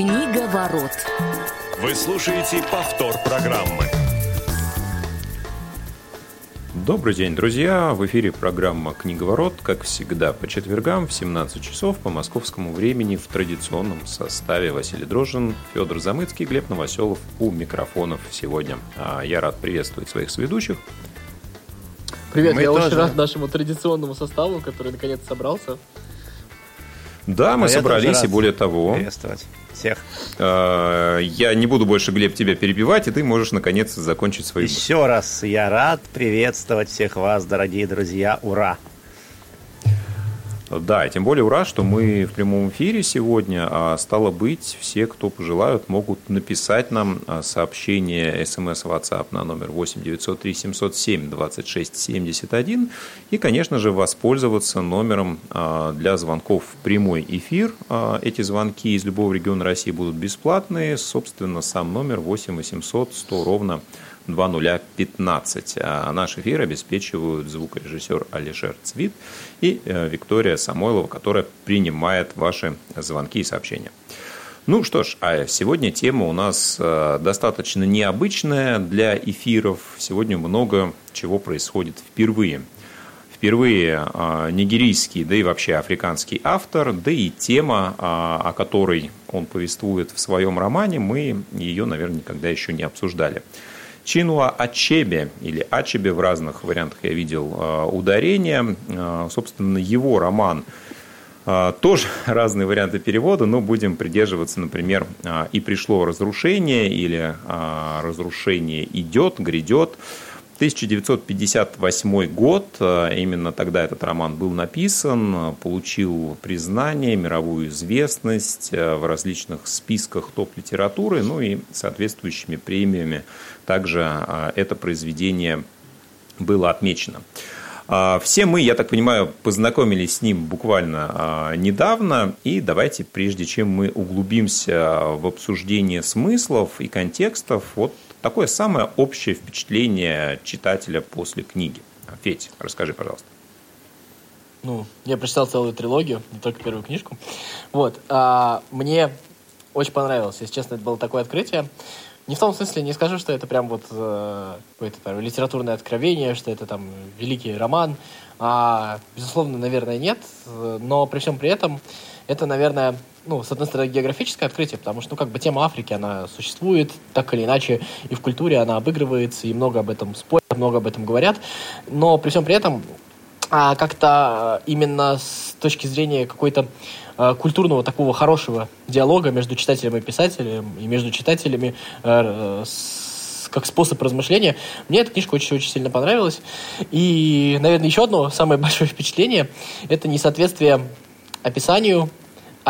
Книга ворот. Вы слушаете повтор программы. Добрый день, друзья! В эфире программа «Книговорот», как всегда, по четвергам в 17 часов по московскому времени в традиционном составе Василий Дрожжин, Федор Замыцкий, Глеб Новоселов у микрофонов сегодня. А Я рад приветствовать своих сведущих. Привет, Мы я тоже. очень рад нашему традиционному составу, который наконец собрался. Да, мы А собрались, и более того, Приветствовать всех. э, я не буду больше, Глеб, тебя перебивать, и ты можешь, наконец, закончить свою. Еще раз я рад приветствовать всех вас, дорогие друзья. Ура! Да, и тем более ура, что мы в прямом эфире сегодня, а стало быть, все, кто пожелают, могут написать нам а, сообщение смс WhatsApp на номер 8 903 707 26 71 и, конечно же, воспользоваться номером а, для звонков в прямой эфир. А, Эти звонки из любого региона России будут бесплатные. Собственно, сам номер 8 800 100 ровно 2015. А наш эфир обеспечивают звукорежиссер Алишер Цвит и э, Виктория Самойлова, которая принимает ваши звонки и сообщения. Ну что ж, а сегодня тема у нас э, достаточно необычная для эфиров. Сегодня много чего происходит впервые. Впервые э, нигерийский, да и вообще африканский автор, да и тема, о которой он повествует в своем романе, мы ее, наверное, никогда еще не обсуждали. Чинуа Ачебе, или Ачебе в разных вариантах я видел э, ударение. Э, Собственно, его роман э, тоже разные варианты перевода, но будем придерживаться, например, «И пришло разрушение» или «Разрушение идет, грядет». 1958 год, э, именно тогда этот роман был написан, получил признание, мировую известность э, в различных списках топ-литературы, ну и соответствующими премиями также э, это произведение было отмечено. А, Все мы, я так понимаю, познакомились с ним буквально а, недавно, и давайте, прежде чем мы углубимся в обсуждение смыслов и контекстов, вот такое самое общее впечатление читателя после книги. Федь, расскажи, пожалуйста. Ну, я прочитал целую трилогию, не только первую книжку. Вот. а, мне очень понравилось, если честно, это было такое открытие. Не в том смысле, не скажу, что это прям вот э, какое-то там литературное откровение, что это там великий роман. А, безусловно, наверное, нет. Э, Но при всем при этом это, наверное, ну, с одной стороны, географическое открытие, потому что, ну, как бы тема Африки, она существует, так или иначе, и в культуре она обыгрывается, и много об этом спорят, много об этом говорят. Но при всем при этом а как-то именно с точки зрения какой-то э, культурного такого хорошего диалога между читателем и писателем, и между читателями э, с- как способ размышления, мне эта книжка очень-очень сильно понравилась. И, наверное, еще одно самое большое впечатление – это несоответствие описанию а-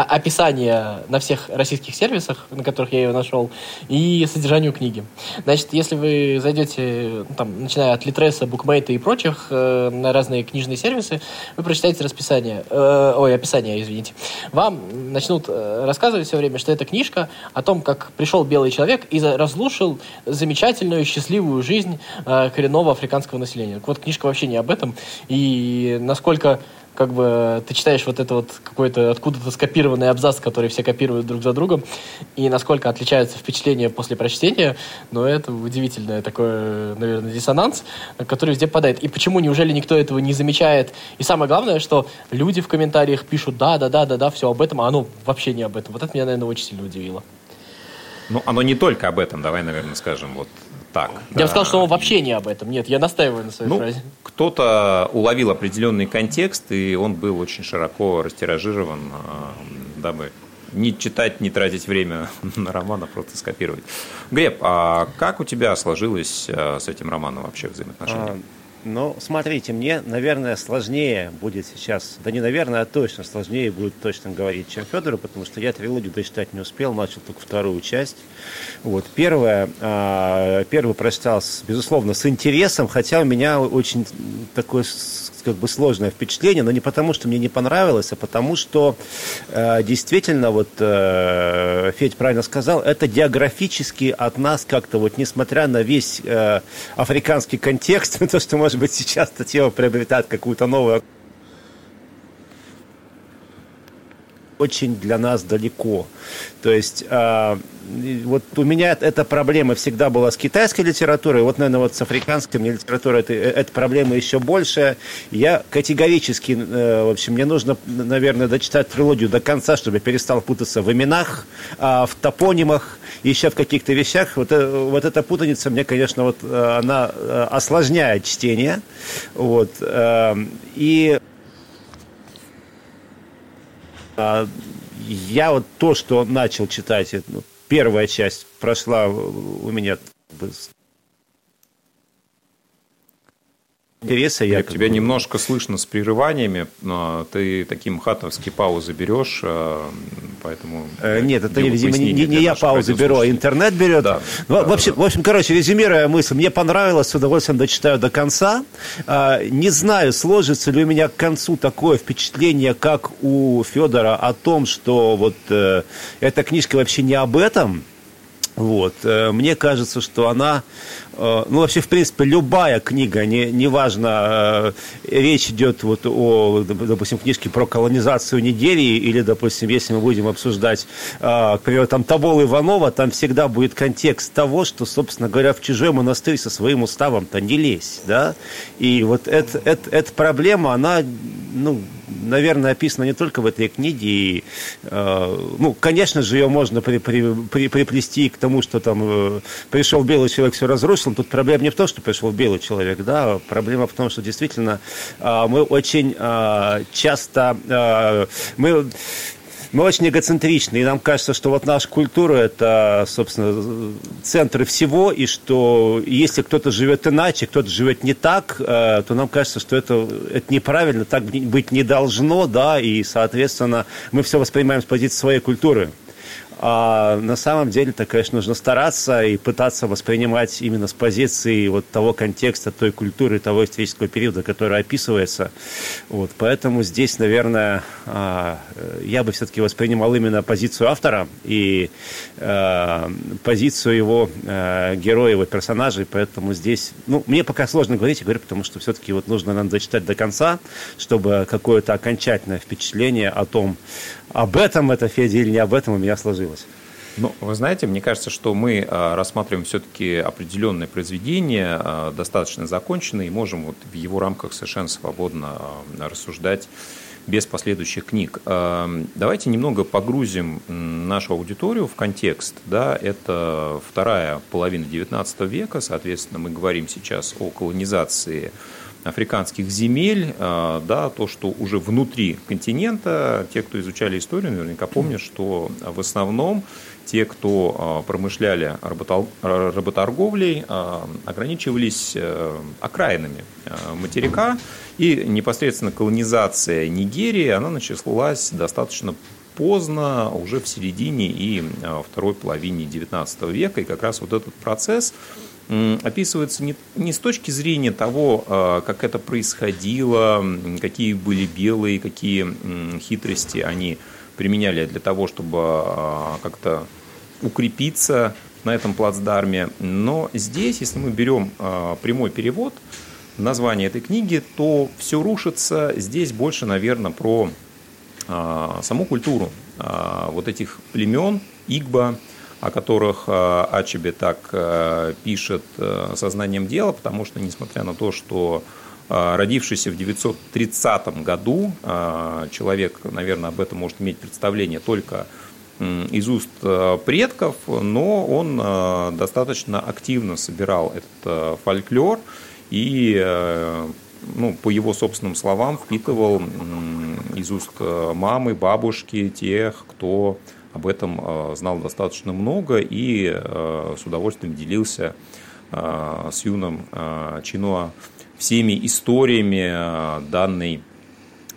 описание на всех российских сервисах, на которых я ее нашел, и содержанию книги. Значит, если вы зайдете, ну, там, начиная от Литреса, Букмейта и прочих, э, на разные книжные сервисы, вы прочитаете расписание, э, ой, описание, извините. Вам начнут э, рассказывать все время, что это книжка о том, как пришел белый человек и разрушил замечательную, счастливую жизнь э, коренного африканского населения. Вот книжка вообще не об этом. И насколько как бы ты читаешь вот это вот какой-то откуда-то скопированный абзац, который все копируют друг за другом, и насколько отличаются впечатления после прочтения, но это удивительный такой, наверное, диссонанс, который везде падает. И почему, неужели никто этого не замечает? И самое главное, что люди в комментариях пишут, да, да, да, да, да, все об этом, а оно вообще не об этом. Вот это меня, наверное, очень сильно удивило. Ну, оно не только об этом, давай, наверное, скажем вот так. Я бы сказал, что он вообще не об этом. Нет, я настаиваю на своей Ну, фразе. кто-то уловил определенный контекст, и он был очень широко растиражирован, а, дабы не читать, не тратить время на роман, а просто скопировать. Глеб, а как у тебя сложилось а, с этим романом вообще взаимоотношения? А, Ну, смотрите, мне, наверное, сложнее будет сейчас, да не наверное, а точно сложнее будет точно говорить, чем Федору, потому что я трилогию дочитать не успел, начал только вторую часть. Вот. Первое, а, первый прочитал, безусловно, с интересом, хотя у меня очень такое как бы сложное впечатление, но не потому, что мне не понравилось, а потому, что э, действительно, вот э, Федь правильно сказал, это географически от нас как-то, вот несмотря на весь э, африканский контекст, то, что, может быть, сейчас эта тема приобретает какую-то новую очень для нас далеко. То есть э, вот у меня эта проблема всегда была с китайской литературой, вот, наверное, вот с африканской мне литературой это, эта проблема еще больше. Я категорически, э, в общем, мне нужно, наверное, дочитать трилогию до конца, чтобы я перестал путаться в именах, э, в топонимах, еще в каких-то вещах. Вот, э, вот эта путаница мне, конечно, вот э, она э, осложняет чтение. Вот, э, и э, я вот то, что начал читать, ну, первая часть прошла у меня интереса. Я тебя бы... немножко слышно с прерываниями, но ты таким хатовские паузы берешь, а, поэтому... Э, нет, это, видимо, не, не, я паузы беру, а интернет берет. Да, ну, да, в, общем, да. в общем, короче, резюмируя мысль, мне понравилось, с удовольствием дочитаю до конца. А, не знаю, сложится ли у меня к концу такое впечатление, как у Федора, о том, что вот э, эта книжка вообще не об этом, вот. Э, мне кажется, что она, э, ну, вообще, в принципе, любая книга, не, неважно, э, речь идет вот о, допустим, книжке про колонизацию Нигерии, или, допустим, если мы будем обсуждать, к примеру, там Табол Иванова, там всегда будет контекст того, что, собственно говоря, в чужой монастырь со своим уставом-то не лезь, да, и вот эта, эта, эта проблема, она, ну, наверное, описана не только в этой книге. И, э, ну, конечно же, ее можно при, при, при, приплести к тому, что там э, пришел белый человек, все разрушил. Тут проблема не в том, что пришел белый человек, да, проблема в том, что действительно э, мы очень э, часто э, мы мы очень эгоцентричны, и нам кажется, что вот наша культура – это, собственно, центр всего, и что если кто-то живет иначе, кто-то живет не так, э, то нам кажется, что это, это неправильно, так быть не должно, да, и, соответственно, мы все воспринимаем с позиции своей культуры. А на самом деле-то, конечно, нужно стараться и пытаться воспринимать именно с позиции вот того контекста, той культуры, того исторического периода, который описывается. Вот, поэтому здесь, наверное, а, я бы все-таки воспринимал именно позицию автора и а, позицию его а, героя, его персонажей, поэтому здесь, ну, мне пока сложно говорить, я говорю, потому что все-таки вот нужно нам дочитать до конца, чтобы какое-то окончательное впечатление о том, об этом это Федя или не об этом у меня сложилось. Ну, вы знаете, мне кажется, что мы а, рассматриваем все-таки определенное произведение, а, достаточно законченное, и можем вот в его рамках совершенно свободно а, рассуждать без последующих книг. Давайте немного погрузим нашу аудиторию в контекст. Да, это вторая половина XIX века, соответственно, мы говорим сейчас о колонизации африканских земель, а, да, то, что уже внутри континента, те, кто изучали историю, наверняка помнят, что в основном те, кто а, промышляли работорговлей, а, ограничивались э, окраинами материка, и непосредственно колонизация Нигерии, она началась достаточно поздно, уже в середине и второй половине XIX века, и как раз вот этот процесс описывается не, не с точки зрения того, а, как это происходило, какие были белые, какие хитрости они применяли для того, чтобы а, как-то укрепиться на этом плацдарме. Но здесь, если мы берем а, прямой перевод названия этой книги, то все рушится здесь больше, наверное, про саму культуру вот этих племен, Игба, о которых э, Ачебе так э, пишет э, сознанием дела, потому что, несмотря на то, что родившийся в 930 году, человек, наверное, об этом может иметь представление только из уст предков, но он достаточно активно собирал этот фольклор и ну, по его собственным словам, впитывал из уст мамы, бабушки, тех, кто об этом э, знал достаточно много и э, с удовольствием делился э, с юным Чинуа всеми историями данной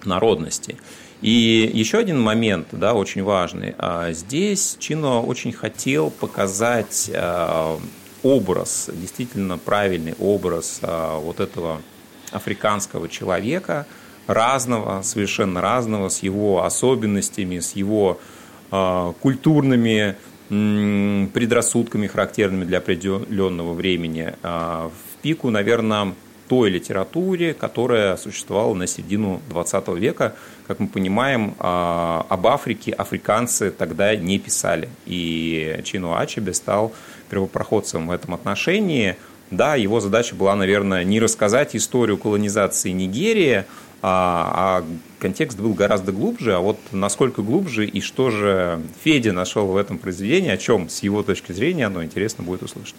народности. И еще один момент, да, очень важный. Здесь Чино очень хотел показать образ, действительно правильный образ вот этого африканского человека, разного, совершенно разного, с его особенностями, с его а, культурными предрассудками, характерными для определенного времени. А, в пику, наверное, той литературе, которая существовала на середину 20 века. Как мы понимаем, а, об Африке африканцы тогда не писали. И Чино Ачебе стал первопроходцем в этом отношении. Да, его задача была, наверное, не рассказать историю колонизации Нигерии, а, а контекст был гораздо глубже, а вот насколько глубже и что же Федя нашел в этом произведении, о чем с его точки зрения оно интересно будет услышать.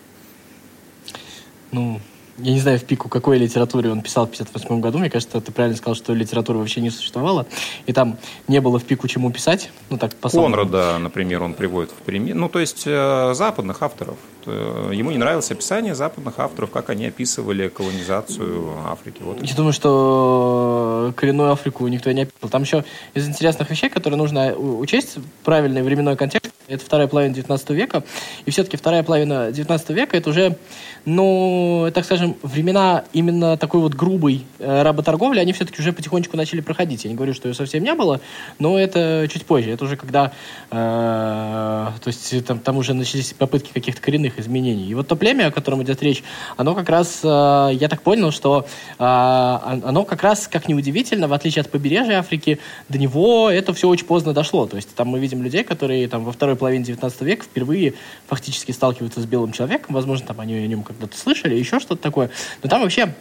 Ну, я не знаю в пику, какой литературе он писал в 58 году. Мне кажется, ты правильно сказал, что литературы вообще не существовало. И там не было в пику чему писать. Ну, так, по Конрада, например, он приводит в пример. Ну, то есть э, западных авторов. Э, ему не нравилось описание западных авторов, как они описывали колонизацию Африки. Вот. Я думаю, что коренную Африку никто не описывал. Там еще из интересных вещей, которые нужно учесть, правильный временной контекст, это вторая половина 19 века. И все-таки вторая половина 19 века это уже, ну, так скажем, времена именно такой вот грубой э, работорговли, они все-таки уже потихонечку начали проходить. Я не говорю, что ее совсем не было, но это чуть позже. Это уже когда, э, то есть там, там уже начались попытки каких-то коренных изменений. И вот то племя, о котором идет речь, оно как раз, э, я так понял, что э, оно как раз, как неудивительно, в отличие от побережья Африки, до него это все очень поздно дошло. То есть там мы видим людей, которые там во второй второй половине 19 века впервые фактически сталкиваются с белым человеком. Возможно, там они о нем когда-то слышали, еще что-то такое. Но там вообще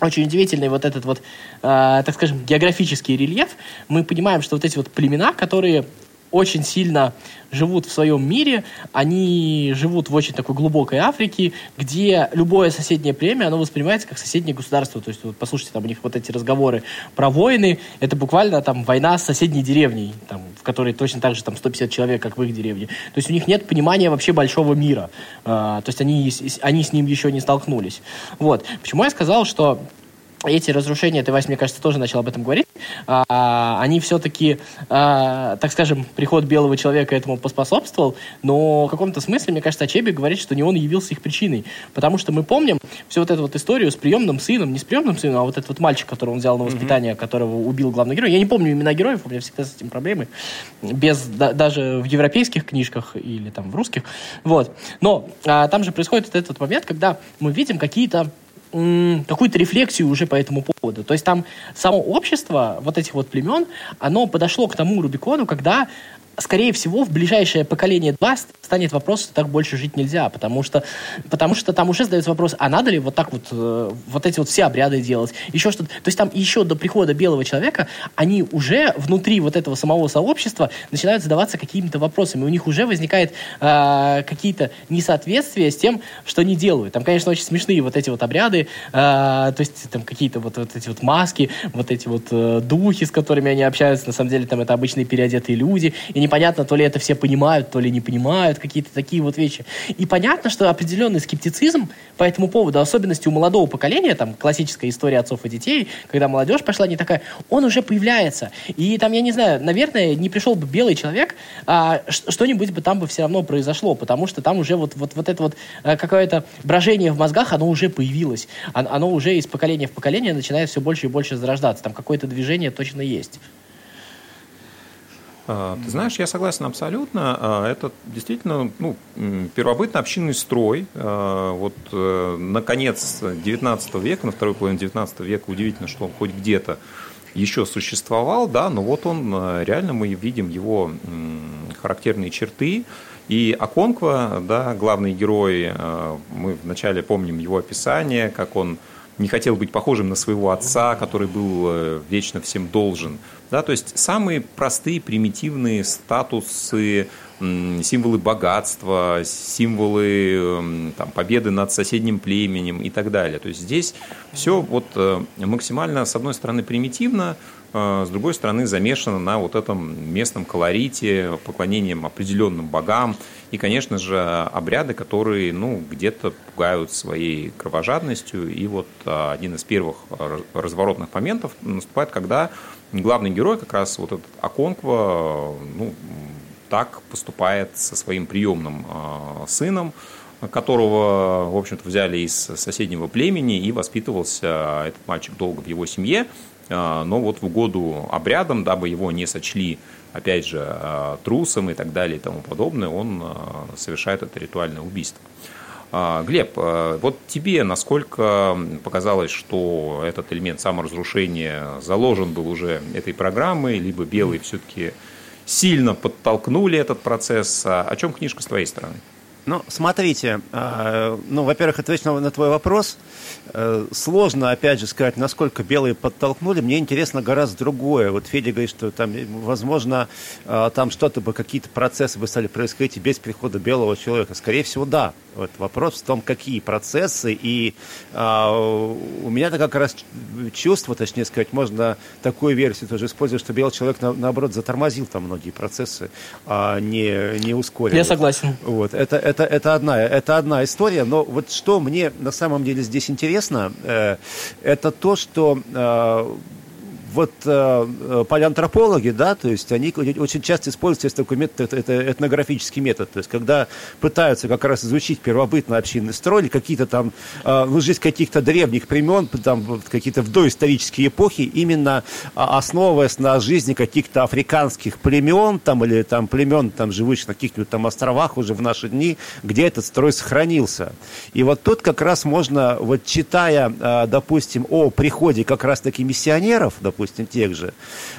очень удивительный вот этот вот, э, так скажем, географический рельеф. Мы понимаем, что вот эти вот племена, которые очень сильно живут в своем мире, они живут в очень такой глубокой Африке, где любое соседнее племя, оно воспринимается как соседнее государство. То есть, вот, послушайте, там у них вот эти разговоры про войны, это буквально там война с соседней деревней, там, в которой точно так же там 150 человек, как в их деревне. То есть у них нет понимания вообще большого мира. А, то есть они, они с ним еще не столкнулись. Вот. Почему я сказал, что эти разрушения, ты, Вась, мне кажется, тоже начал об этом говорить, а, они все-таки, а, так скажем, приход белого человека этому поспособствовал, но в каком-то смысле, мне кажется, Ачеби говорит, что не он явился их причиной, потому что мы помним всю вот эту вот историю с приемным сыном, не с приемным сыном, а вот этот вот мальчик, которого он взял на воспитание, mm-hmm. которого убил главный герой. Я не помню имена героев, у меня всегда с этим проблемы, без, да, даже в европейских книжках или там в русских, вот. Но а, там же происходит вот этот момент, когда мы видим какие-то какую-то рефлексию уже по этому поводу. То есть там само общество вот этих вот племен, оно подошло к тому Рубикону, когда скорее всего, в ближайшее поколение 2 станет вопрос, что так больше жить нельзя, потому что, потому что там уже задается вопрос, а надо ли вот так вот, э, вот эти вот все обряды делать, еще что-то. То есть там еще до прихода белого человека они уже внутри вот этого самого сообщества начинают задаваться какими-то вопросами, у них уже возникает э, какие-то несоответствия с тем, что они делают. Там, конечно, очень смешные вот эти вот обряды, э, то есть там какие-то вот, вот эти вот маски, вот эти вот э, духи, с которыми они общаются, на самом деле там это обычные переодетые люди, и непонятно, то ли это все понимают, то ли не понимают, какие-то такие вот вещи. И понятно, что определенный скептицизм по этому поводу, особенности у молодого поколения, там, классическая история отцов и детей, когда молодежь пошла не такая, он уже появляется. И там, я не знаю, наверное, не пришел бы белый человек, а что-нибудь бы там бы все равно произошло, потому что там уже вот, вот, вот это вот э, какое-то брожение в мозгах, оно уже появилось. Оно уже из поколения в поколение начинает все больше и больше зарождаться. Там какое-то движение точно есть. А, ты знаешь, я согласен абсолютно. А, это действительно ну, первобытный общинный строй. А, вот на конец 19 века, на второй половине 19 века, удивительно, что он хоть где-то еще существовал, да, но вот он, реально мы видим его характерные черты. И Аконква, да, главный герой, мы вначале помним его описание, как он не хотел быть похожим на своего отца, который был э, вечно всем должен. Да, то есть самые простые, примитивные статусы, символы богатства, символы там, победы над соседним племенем и так далее. То есть здесь все вот э, максимально, с одной стороны, примитивно, э, с другой стороны, замешано на вот этом местном колорите, поклонением определенным богам и, конечно же, обряды, которые ну, где-то пугают своей кровожадностью. И вот э, один из первых разворотных моментов наступает, когда главный герой, как раз вот этот Аконква, ну, так поступает со своим приемным а, сыном, которого, в общем-то, взяли из соседнего племени, и воспитывался этот мальчик долго в его семье, а, но вот в угоду обрядам, дабы его не сочли, опять же, а, трусом и так далее и тому подобное, он совершает это ритуальное убийство. Глеб, вот тебе насколько показалось, что этот элемент саморазрушения заложен был уже этой программой, либо белые все-таки сильно подтолкнули этот процесс? О чем книжка с твоей стороны? Ну, смотрите, ну, во-первых, ответить на твой вопрос. Э, сложно, опять же, сказать, насколько белые подтолкнули. Мне интересно гораздо другое. Вот Федя говорит, что там, возможно, э, там что-то бы, какие-то процессы бы стали происходить без прихода белого человека. Скорее всего, да. Вот вопрос в том, какие процессы. И а, у меня-то как раз чувство, точнее сказать, можно такую версию тоже использовать, что белый человек, на, наоборот, затормозил там многие процессы, а не, не ускорил. Я согласен. Вот. Это, это, это, одна, это одна история. Но вот что мне на самом деле здесь интересно, э, это то, что э, вот э, э, палеантропологи, да, то есть они очень часто используют такой метод, это этнографический метод, то есть когда пытаются как раз изучить первобытный общинный строй какие-то там, э, ну, жизнь каких-то древних племен, там какие-то доисторические эпохи, именно а, основываясь на жизни каких-то африканских племен, там, или там племен, там, живущих на каких-нибудь там островах уже в наши дни, где этот строй сохранился. И вот тут как раз можно, вот читая, э, допустим, о приходе как раз-таки миссионеров, допустим, допустим, тех же,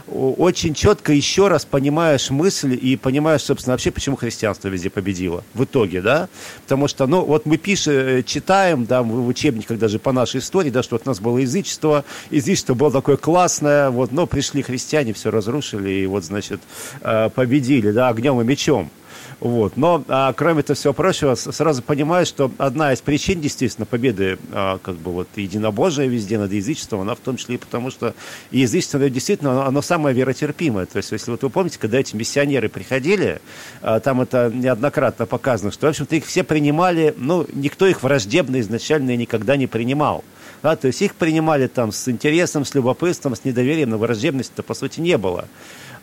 очень четко еще раз понимаешь мысль и понимаешь, собственно, вообще, почему христианство везде победило в итоге, да? Потому что, ну, вот мы пишем, э, читаем, да, в учебниках даже по нашей истории, да, что вот у нас было язычество, язычество было такое классное, вот, но пришли христиане, все разрушили, и вот, значит, э, победили, да, огнем и мечом. Вот. Но, а, кроме этого всего прочего, сразу понимаю, что одна из причин, действительно, победы а, как бы вот единобожия везде над язычеством, она в том числе и потому, что язычество действительно, оно, оно самое веротерпимое. То есть, если вот вы помните, когда эти миссионеры приходили, а, там это неоднократно показано, что, в общем-то, их все принимали, ну, никто их враждебно изначально никогда не принимал. Да, то есть их принимали там с интересом, с любопытством, с недоверием, но враждебности-то, по сути, не было.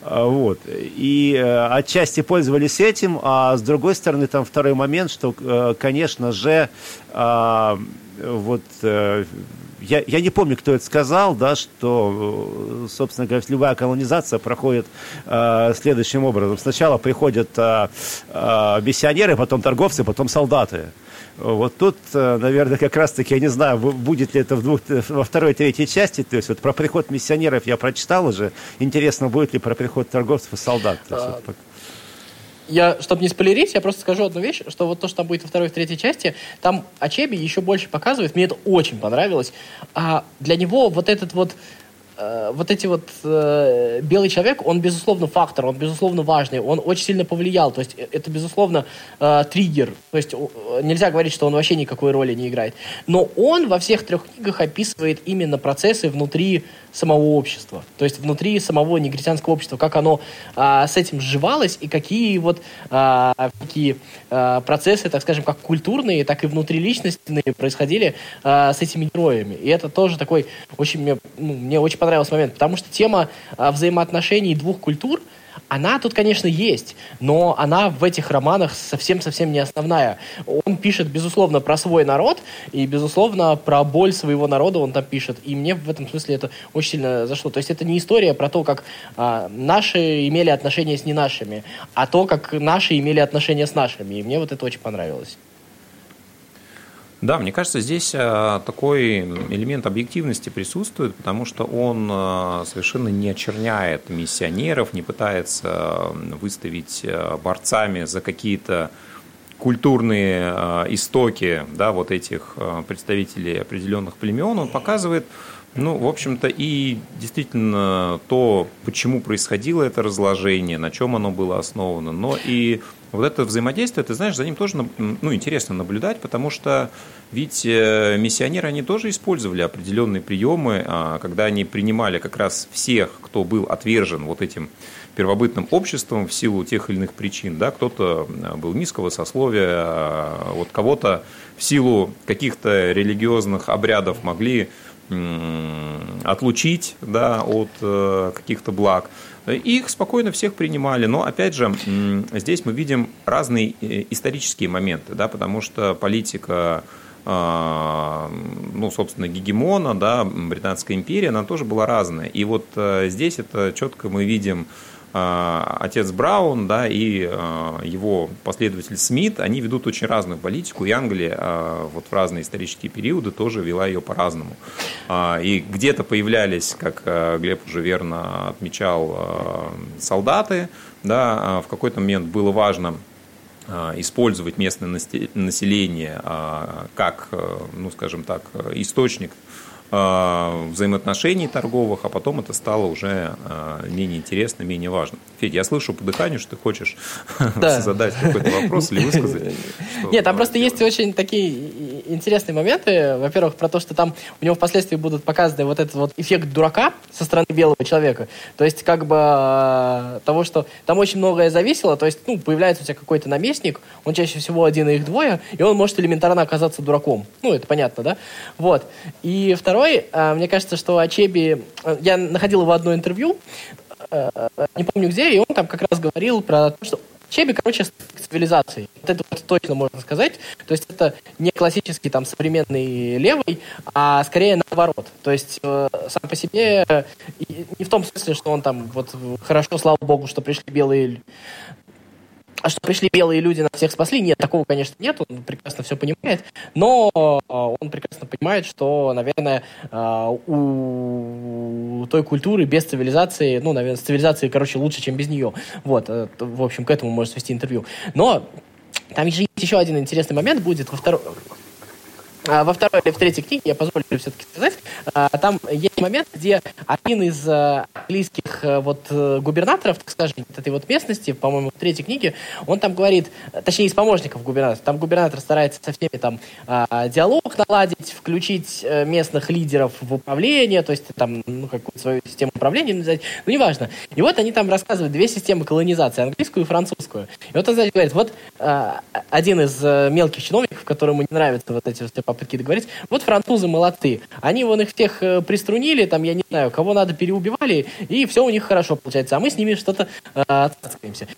А, вот. И э, отчасти пользовались этим, а с другой стороны, там второй момент, что, э, конечно же, а, вот э, я, я не помню, кто это сказал, да, что, собственно говоря, любая колонизация проходит э, следующим образом. Сначала приходят э, э, миссионеры, потом торговцы, потом солдаты. Вот тут, э, наверное, как раз-таки, я не знаю, будет ли это в двух, во второй, третьей части, то есть вот про приход миссионеров я прочитал уже, интересно, будет ли про приход торговцев и солдат. А, вот, я, чтобы не спойлерить, я просто скажу одну вещь, что вот то, что там будет во второй и третьей части, там Ачеби еще больше показывает, мне это очень понравилось, а для него вот этот вот вот эти вот э, белый человек, он безусловно фактор, он безусловно важный, он очень сильно повлиял, то есть э, это безусловно э, триггер, то есть э, нельзя говорить, что он вообще никакой роли не играет, но он во всех трех книгах описывает именно процессы внутри самого общества, то есть внутри самого негритянского общества, как оно э, с этим сживалось и какие вот э, какие э, процессы, так скажем, как культурные, так и внутриличностные происходили э, с этими героями, и это тоже такой очень мне, ну, мне очень понравился момент, потому что тема а, взаимоотношений двух культур, она тут, конечно, есть, но она в этих романах совсем-совсем не основная. Он пишет, безусловно, про свой народ, и, безусловно, про боль своего народа он там пишет. И мне в этом смысле это очень сильно зашло. То есть это не история про то, как а, наши имели отношения с не нашими, а то, как наши имели отношения с нашими. И мне вот это очень понравилось. Да, мне кажется, здесь э, такой элемент объективности присутствует, потому что он э, совершенно не очерняет миссионеров, не пытается э, выставить борцами за какие-то культурные истоки да, вот этих представителей определенных племен. Он показывает, ну, в общем-то, и действительно то, почему происходило это разложение, на чем оно было основано, но и вот это взаимодействие, ты знаешь, за ним тоже ну, интересно наблюдать, потому что ведь э, миссионеры, они тоже использовали определенные приемы, а, когда они принимали как раз всех, кто был отвержен вот этим первобытным обществом в силу тех или иных причин. Да? Кто-то э, был низкого сословия, а, вот кого-то в силу каких-то религиозных обрядов могли отлучить да, от э, каких-то благ. Их спокойно всех принимали, но опять же здесь мы видим разные э, исторические моменты, да, потому что политика а, ну, собственно, гегемона, да, Британская империя, она тоже была разная. И вот э, здесь это четко мы видим отец Браун, да, и его последователь Смит, они ведут очень разную политику, и Англия вот в разные исторические периоды тоже вела ее по-разному. И где-то появлялись, как Глеб уже верно отмечал, солдаты, да, в какой-то момент было важно использовать местное население как, ну, скажем так, источник Э, взаимоотношений торговых, а потом это стало уже э, менее интересно, менее важно. Федя, я слышу по дыханию, что ты хочешь да. задать какой-то вопрос или высказать. Нет, там просто есть очень такие интересные моменты. Во-первых, про то, что там у него впоследствии будут показаны вот этот вот эффект дурака со стороны белого человека. То есть как бы э, того, что там очень многое зависело. То есть, ну, появляется у тебя какой-то наместник, он чаще всего один, и их двое, и он может элементарно оказаться дураком. Ну, это понятно, да? Вот. И второе второй, а, мне кажется, что Ачеби... Э, я находил его одно интервью, э, не помню где, и он там как раз говорил про то, что Чеби, короче, цивилизации. Вот это вот точно можно сказать. То есть это не классический там современный левый, а скорее наоборот. То есть э, сам по себе не в том смысле, что он там вот хорошо, слава богу, что пришли белые а что пришли белые люди, нас всех спасли? Нет, такого, конечно, нет, он прекрасно все понимает, но а, он прекрасно понимает, что, наверное, а, у той культуры без цивилизации, ну, наверное, с цивилизацией, короче, лучше, чем без нее. Вот, э, в общем, к этому может свести интервью. Но там же есть еще один интересный момент будет во втором а, во второй или в третьей книге, я позволю все-таки сказать, там есть момент, где один из а, английских вот э, губернаторов, так скажем, этой вот местности, по-моему, в третьей книге, он там говорит, точнее, из помощников губернатора, там губернатор старается со всеми там диалог наладить, включить э, местных лидеров в управление, то есть там, ну, какую-то свою систему управления навязать, ну, неважно. И вот они там рассказывают две системы колонизации, английскую и французскую. И вот он, значит, говорит, вот один из э, мелких чиновников, которому не нравятся вот эти все попытки договорить. Вот французы молодцы. Они вон их всех э, приструнили, там, я не знаю, кого надо переубивали, и все у них хорошо получается. А мы с ними что-то э. То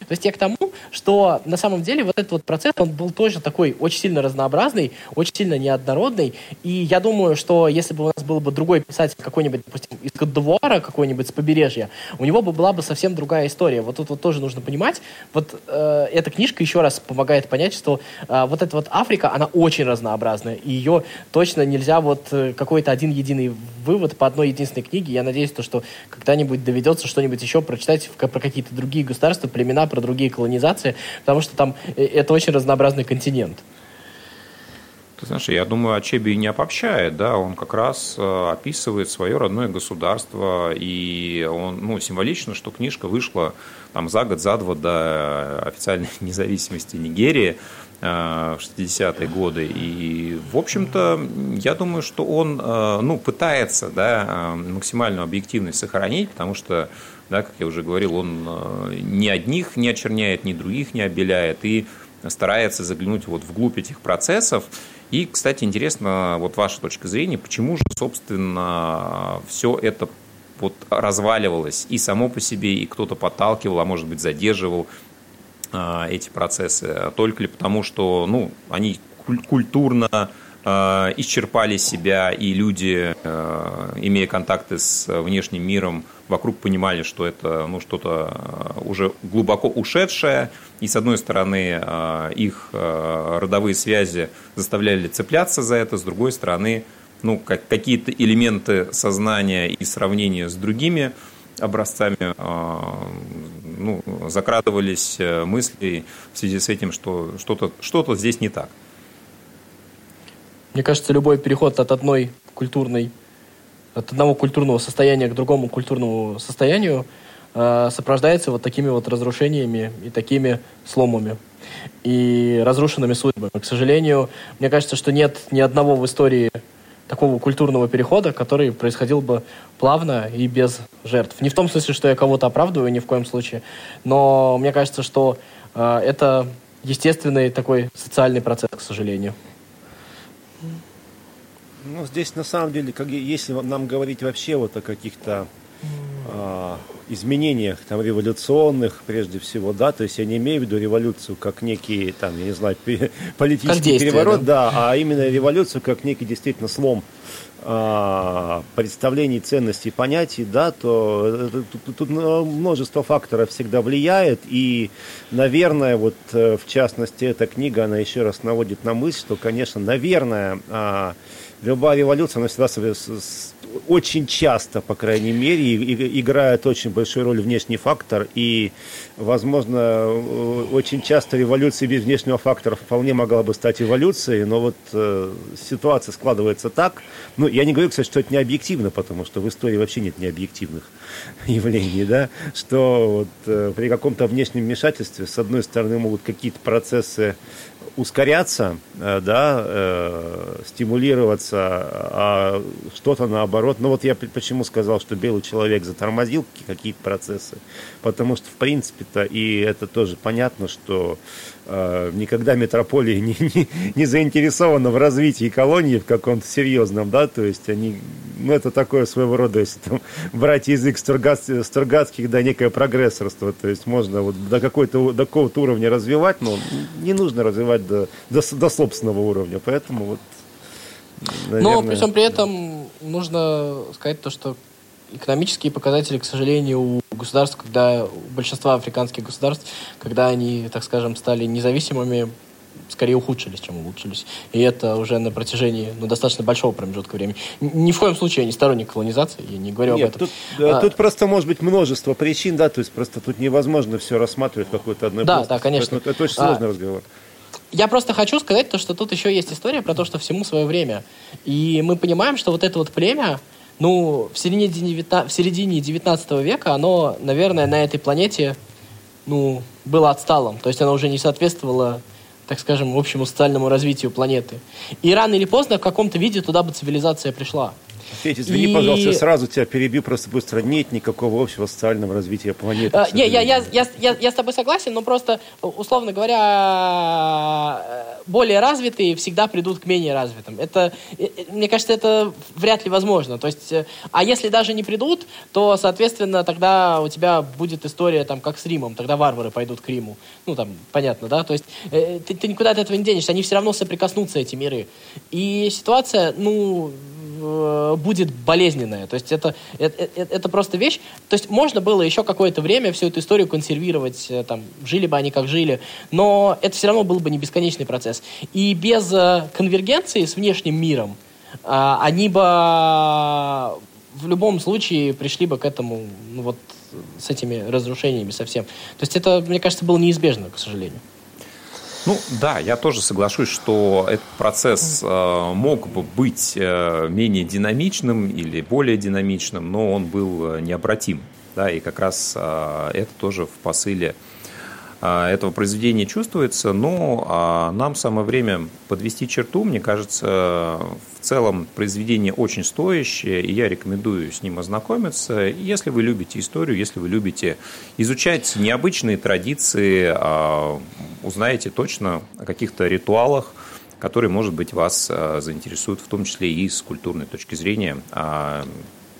есть я к тому, что на самом деле вот этот вот процесс, он был тоже такой очень сильно разнообразный, очень сильно неоднородный. И я думаю, что если бы у нас был бы другой писатель, какой-нибудь, допустим, из Каддувара, какой-нибудь с побережья, у него бы была бы совсем другая история. Вот тут вот тоже нужно понимать. Вот э, эта книжка еще раз помогает понять, что э, вот эта вот Африка, она очень разнообразная. И ее точно нельзя вот э, какой-то один единый вывод по одной единственной книге. Я надеюсь, то, что когда-нибудь доведется что-нибудь еще прочитать про какие-то другие государства, племена, про другие колонизации, потому что там э, это очень разнообразный континент. Ты знаешь, я думаю, Ачеби не обобщает, да, он как раз э, описывает свое родное государство, и он, ну, символично, что книжка вышла там за год, за два до официальной независимости Нигерии, Э, в 60-е годы. И, в общем-то, я думаю, что он э, ну, пытается да, э, максимальную объективность сохранить, потому что, да, как я уже говорил, он ни одних не очерняет, ни других не обеляет, и старается заглянуть вот вглубь этих процессов. И, кстати, интересно, вот ваша точка зрения, почему же, собственно, все это вот разваливалось и само по себе, и кто-то подталкивал, а может быть задерживал эти процессы, только ли потому, что ну, они культурно а, исчерпали себя, и люди, а, имея контакты с внешним миром, вокруг понимали, что это ну, что-то уже глубоко ушедшее, и с одной стороны их родовые связи заставляли цепляться за это, с другой стороны ну, как, какие-то элементы сознания и сравнения с другими образцами ну, закрадывались э, мысли в связи с этим, что что-то что здесь не так. Мне кажется, любой переход от одной культурной, от одного культурного состояния к другому культурному состоянию э, сопровождается вот такими вот разрушениями и такими сломами и разрушенными судьбами. К сожалению, мне кажется, что нет ни одного в истории такого культурного перехода, который происходил бы плавно и без жертв. Не в том смысле, что я кого-то оправдываю, ни в коем случае, но мне кажется, что э, это естественный такой социальный процесс, к сожалению. Ну, здесь на самом деле, как, если нам говорить вообще вот о каких-то изменениях там революционных прежде всего, да, то есть я не имею в виду революцию как некий там, я не знаю, политический переворот, да? да, а именно революцию как некий действительно слом а, представлений, ценностей, понятий, да, то э, тут, тут множество факторов всегда влияет, и, наверное, вот э, в частности эта книга, она еще раз наводит на мысль, что, конечно, наверное, а, любая революция, она всегда очень часто, по крайней мере, играет очень большую роль внешний фактор, и, возможно, очень часто революция без внешнего фактора вполне могла бы стать эволюцией, но вот э, ситуация складывается так. Ну, я не говорю, кстати, что это не объективно, потому что в истории вообще нет необъективных явлений, да, что вот, э, при каком-то внешнем вмешательстве, с одной стороны, могут какие-то процессы ускоряться, э, да, э, стимулироваться, а что-то наоборот. Ну вот я почему сказал, что белый человек затормозил какие-то процессы, потому что в принципе-то, и это тоже понятно, что никогда метрополия не, не, не заинтересована в развитии колонии в каком-то серьезном, да, то есть они, ну это такое своего рода, если там брать язык Стругацких, да, некое прогрессорство, то есть можно вот до какой-то, до какого-то уровня развивать, но не нужно развивать до, до, до собственного уровня. Поэтому вот, наверное... Но при всем при этом нужно сказать то, что экономические показатели, к сожалению, у государств, когда у большинства африканских государств, когда они, так скажем, стали независимыми, скорее ухудшились, чем улучшились. И это уже на протяжении ну, достаточно большого промежутка времени. Ни в коем случае я не сторонник колонизации, я не говорю Нет, об этом. Тут, а, тут просто может быть множество причин, да, то есть просто тут невозможно все рассматривать какой-то одной Да, плоскости. да, конечно. Это, это очень сложный а, разговор. Я просто хочу сказать то, что тут еще есть история про то, что всему свое время. И мы понимаем, что вот это вот племя, ну, в середине, 19, в середине 19 века, оно, наверное, на этой планете, ну, было отсталым. То есть оно уже не соответствовало так скажем, общему социальному развитию планеты. И рано или поздно в каком-то виде туда бы цивилизация пришла. Петя, извини, и... пожалуйста, сразу тебя перебью просто быстро. Нет никакого общего социального развития планеты. А, не, я, я, я, я, я с тобой согласен, но просто, условно говоря, более развитые всегда придут к менее развитым. Это, э, э, мне кажется, это вряд ли возможно. То есть, э, а если даже не придут, то, соответственно, тогда у тебя будет история, там, как с Римом. Тогда варвары пойдут к Риму. Ну, там, понятно, да? То есть, ты, ты никуда от этого не денешься. Они все равно соприкоснутся, эти миры. И ситуация, ну, будет болезненная. То есть это, это, э, это просто вещь. То есть можно было еще какое-то время всю эту историю консервировать, э, там, жили бы они как жили, но это все равно был бы не бесконечный процесс. И без конвергенции с внешним миром они бы в любом случае пришли бы к этому, ну вот, с этими разрушениями совсем. То есть это, мне кажется, было неизбежно, к сожалению. Ну да, я тоже соглашусь, что этот процесс э, мог бы быть э, менее динамичным или более динамичным, но он был э, необратим. Да, и как раз э, это тоже в посыле а, этого произведения чувствуется, но а, нам самое время подвести черту. Мне кажется, в целом произведение очень стоящее, и я рекомендую с ним ознакомиться. Если вы любите историю, если вы любите изучать необычные традиции, а, узнаете точно о каких-то ритуалах, которые, может быть, вас заинтересуют, в том числе и с культурной точки зрения.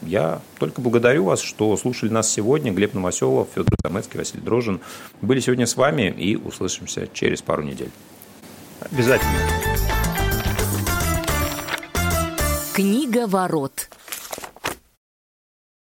Я только благодарю вас, что слушали нас сегодня. Глеб Новоселов, Федор Замецкий, Василий Дрожин были сегодня с вами и услышимся через пару недель. Обязательно. Книга ворот.